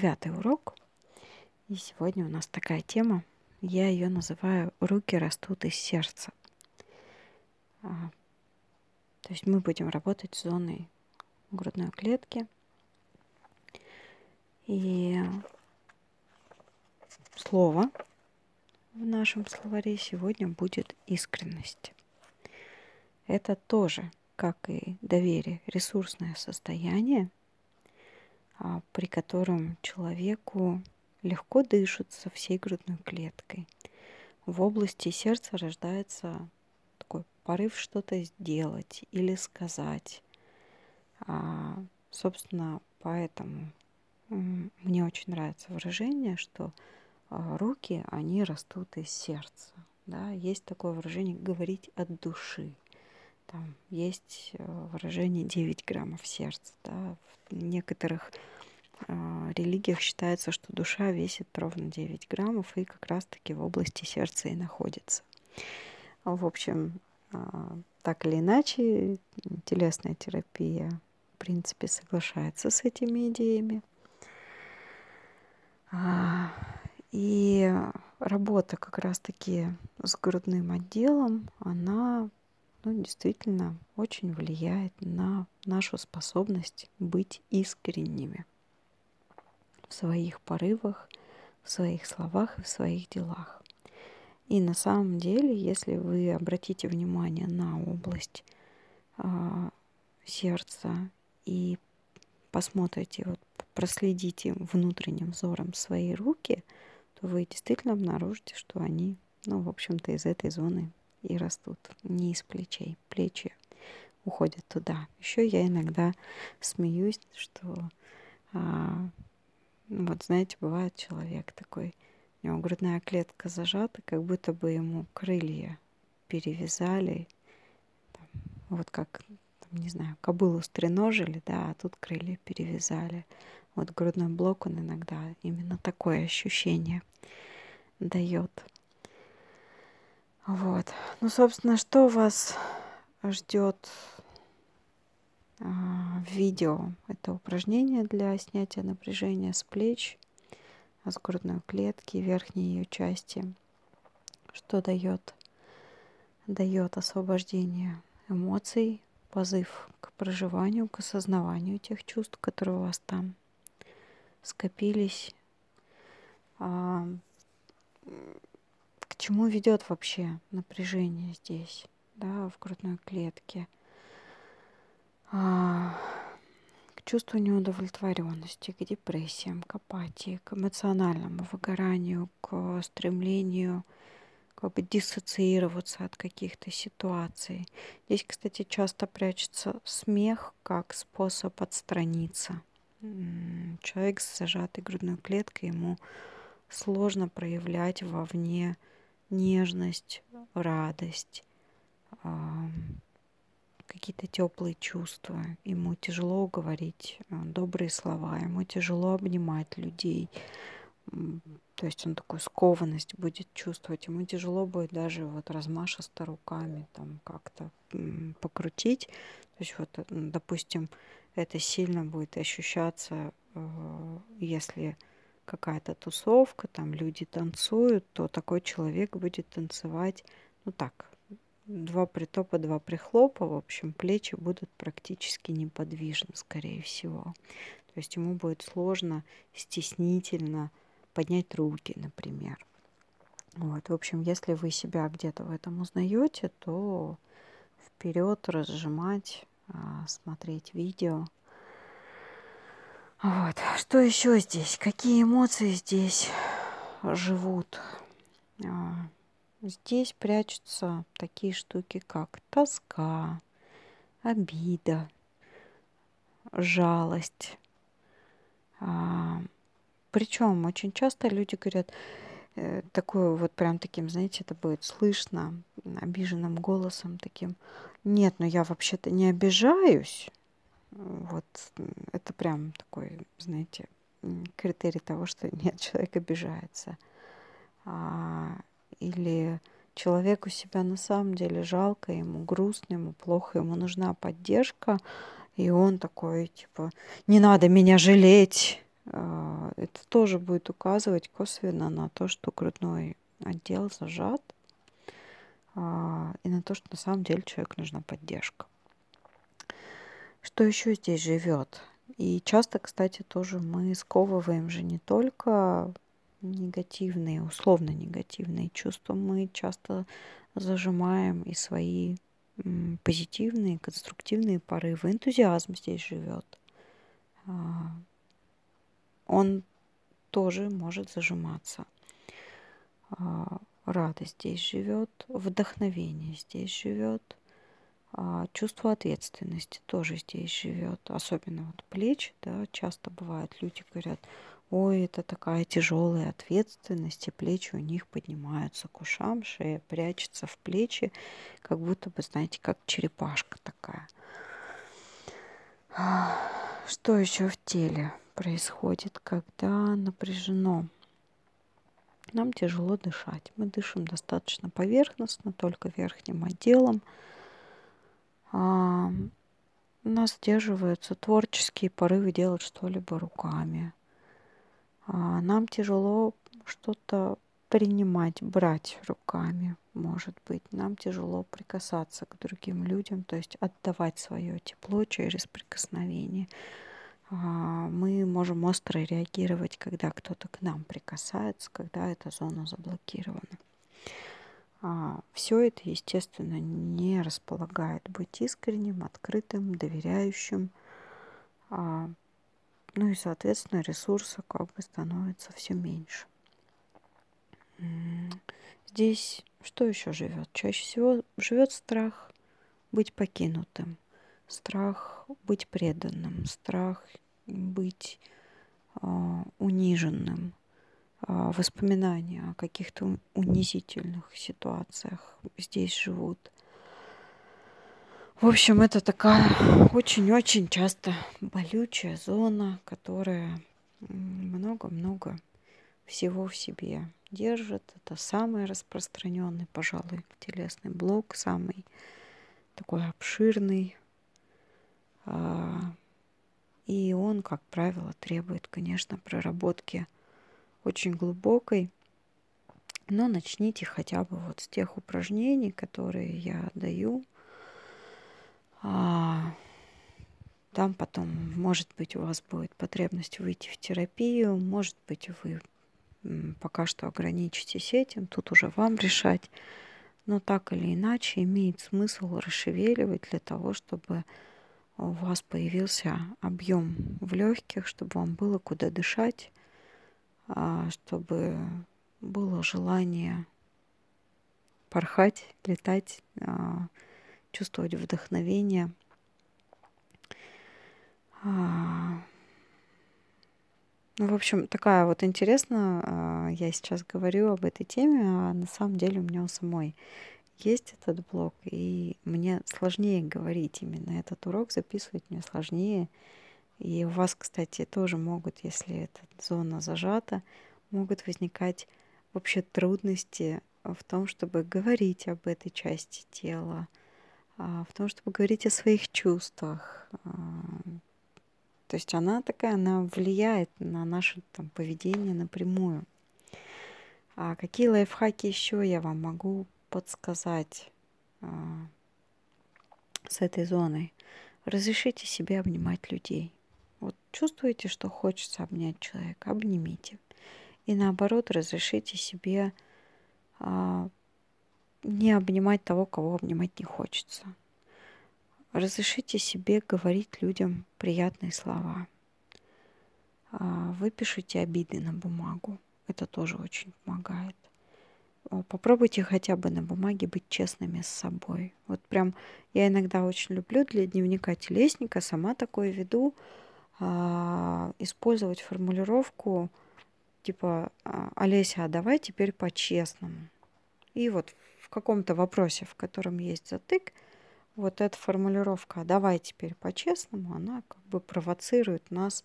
девятый урок. И сегодня у нас такая тема. Я ее называю «Руки растут из сердца». А, то есть мы будем работать с зоной грудной клетки. И слово в нашем словаре сегодня будет искренность. Это тоже как и доверие, ресурсное состояние, при котором человеку легко дышится всей грудной клеткой. В области сердца рождается такой порыв что-то сделать или сказать. А, собственно, поэтому мне очень нравится выражение, что а, руки, они растут из сердца. Да? Есть такое выражение «говорить от души». Там есть э, выражение 9 граммов сердца. Да? В некоторых э, религиях считается, что душа весит ровно 9 граммов и как раз-таки в области сердца и находится. В общем, э, так или иначе, телесная терапия, в принципе, соглашается с этими идеями. А, и работа как раз-таки с грудным отделом, она ну, действительно очень влияет на нашу способность быть искренними в своих порывах, в своих словах и в своих делах. И на самом деле, если вы обратите внимание на область э, сердца и посмотрите, вот, проследите внутренним взором свои руки, то вы действительно обнаружите, что они, ну, в общем-то, из этой зоны и растут не из плечей. Плечи уходят туда. Еще я иногда смеюсь, что а, вот знаете, бывает человек такой, у него грудная клетка зажата, как будто бы ему крылья перевязали, там, вот как, там, не знаю, кобылу стреножили, да, а тут крылья перевязали. Вот грудной блок, он иногда именно такое ощущение дает. Вот. Ну, собственно, что вас ждет а, в видео? Это упражнение для снятия напряжения с плеч, с грудной клетки, верхней ее части. Что дает? Дает освобождение эмоций, позыв к проживанию, к осознаванию тех чувств, которые у вас там скопились. Чему ведет вообще напряжение здесь, да, в грудной клетке? А, к чувству неудовлетворенности, к депрессиям, к апатии, к эмоциональному выгоранию, к стремлению как бы диссоциироваться от каких-то ситуаций. Здесь, кстати, часто прячется смех как способ отстраниться. Человек с зажатой грудной клеткой, ему сложно проявлять вовне нежность, радость, какие-то теплые чувства. Ему тяжело говорить э, добрые слова, ему тяжело обнимать людей. То есть он такую скованность будет чувствовать. Ему тяжело будет даже вот размашисто руками там как-то покрутить. То есть вот, допустим, это сильно будет ощущаться, э, если какая-то тусовка, там люди танцуют, то такой человек будет танцевать, ну так, два притопа, два прихлопа, в общем, плечи будут практически неподвижны, скорее всего. То есть ему будет сложно, стеснительно поднять руки, например. Вот, в общем, если вы себя где-то в этом узнаете, то вперед разжимать, а, смотреть видео – вот. Что еще здесь? Какие эмоции здесь живут? А, здесь прячутся такие штуки, как тоска, обида, жалость. А, Причем очень часто люди говорят, э, такое вот прям таким, знаете, это будет слышно обиженным голосом таким. Нет, ну я вообще-то не обижаюсь. Вот это прям такой, знаете, критерий того, что нет, человек обижается. А, или человеку себя на самом деле жалко, ему грустно, ему плохо, ему нужна поддержка, и он такой, типа, не надо меня жалеть. А, это тоже будет указывать косвенно на то, что грудной отдел зажат, а, и на то, что на самом деле человеку нужна поддержка. Что еще здесь живет? И часто, кстати, тоже мы сковываем же не только негативные, условно негативные чувства, мы часто зажимаем и свои позитивные, конструктивные порывы. Энтузиазм здесь живет. А, он тоже может зажиматься. А, радость здесь живет, вдохновение здесь живет, а, чувство ответственности тоже здесь живет. Особенно вот плечи, да, часто бывает, люди говорят, ой, это такая тяжелая ответственность, и плечи у них поднимаются к ушам, шея прячется в плечи, как будто бы, знаете, как черепашка такая. Что еще в теле происходит, когда напряжено? Нам тяжело дышать. Мы дышим достаточно поверхностно, только верхним отделом. А, у нас сдерживаются творческие порывы делать что-либо руками. А, нам тяжело что-то принимать, брать руками, может быть. Нам тяжело прикасаться к другим людям, то есть отдавать свое тепло через прикосновение. А, мы можем остро реагировать, когда кто-то к нам прикасается, когда эта зона заблокирована. А, Все это, естественно, не располагает быть искренним, открытым, доверяющим. А, ну и, соответственно, ресурса как бы становится все меньше. Здесь что еще живет? Чаще всего живет страх быть покинутым, страх быть преданным, страх быть э, униженным, воспоминания о каких-то унизительных ситуациях здесь живут. В общем, это такая очень-очень часто болючая зона, которая много-много всего в себе держит. Это самый распространенный, пожалуй, телесный блок, самый такой обширный. А, и он, как правило, требует, конечно, проработки очень глубокой. Но начните хотя бы вот с тех упражнений, которые я даю. А, там потом, может быть, у вас будет потребность выйти в терапию, может быть, вы пока что ограничитесь этим, тут уже вам решать. Но так или иначе имеет смысл расшевеливать для того, чтобы у вас появился объем в легких, чтобы вам было куда дышать, чтобы было желание порхать, летать, а, чувствовать вдохновение. А, ну, в общем, такая вот интересная, а, я сейчас говорю об этой теме, а на самом деле у меня у самой есть этот блог, и мне сложнее говорить именно этот урок, записывать мне сложнее. И у вас, кстати, тоже могут, если эта зона зажата, могут возникать вообще трудности в том, чтобы говорить об этой части тела, а, в том, чтобы говорить о своих чувствах, а, то есть она такая, она влияет на наше там, поведение напрямую. А какие лайфхаки еще я вам могу подсказать а, с этой зоной? Разрешите себе обнимать людей. Вот чувствуете, что хочется обнять человека, обнимите. И наоборот, разрешите себе а, не обнимать того, кого обнимать не хочется. Разрешите себе говорить людям приятные слова. А, выпишите обиды на бумагу. Это тоже очень помогает. Попробуйте хотя бы на бумаге быть честными с собой. Вот прям я иногда очень люблю для дневника телесника, сама такое веду, использовать формулировку типа «А, «Олеся, а давай теперь по-честному». И вот в каком-то вопросе, в котором есть затык – вот эта формулировка «давай теперь по-честному», она как бы провоцирует нас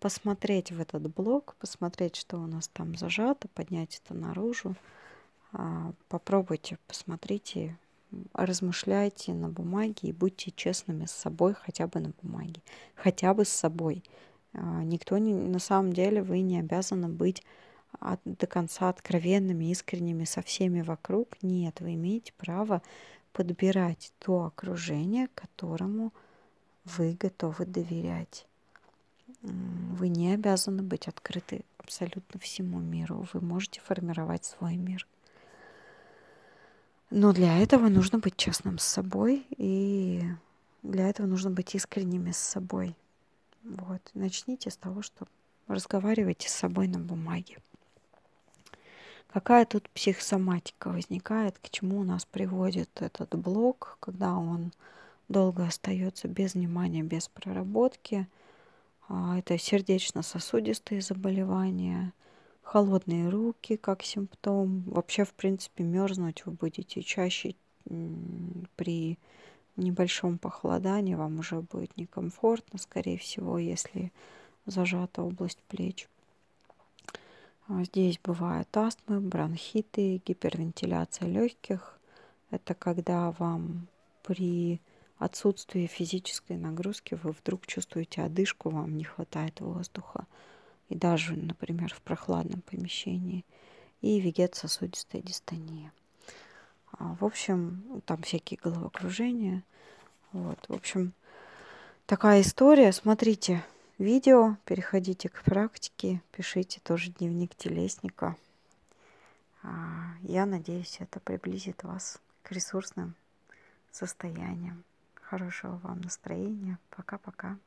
посмотреть в этот блок, посмотреть, что у нас там зажато, поднять это наружу. А, попробуйте, посмотрите, размышляйте на бумаге и будьте честными с собой хотя бы на бумаге, хотя бы с собой. А, никто не, на самом деле вы не обязаны быть от, до конца откровенными, искренними со всеми вокруг. Нет, вы имеете право подбирать то окружение, которому вы готовы доверять. Вы не обязаны быть открыты абсолютно всему миру. Вы можете формировать свой мир. Но для этого нужно быть честным с собой, и для этого нужно быть искренними с собой. Вот. Начните с того, что разговаривайте с собой на бумаге. Какая тут психосоматика возникает, к чему у нас приводит этот блок, когда он долго остается без внимания, без проработки. А, это сердечно-сосудистые заболевания, холодные руки как симптом. Вообще, в принципе, мерзнуть вы будете чаще при небольшом похолодании. Вам уже будет некомфортно, скорее всего, если зажата область плеч. А, здесь бывают астмы, бронхиты, гипервентиляция легких. Это когда вам при отсутствии физической нагрузки вы вдруг чувствуете одышку, вам не хватает воздуха. И даже, например, в прохладном помещении. И вегет-сосудистая дистония. А, в общем, там всякие головокружения. Вот, в общем, такая история. Смотрите, видео, переходите к практике, пишите тоже дневник телесника. А, я надеюсь, это приблизит вас к ресурсным состояниям. Хорошего вам настроения. Пока-пока.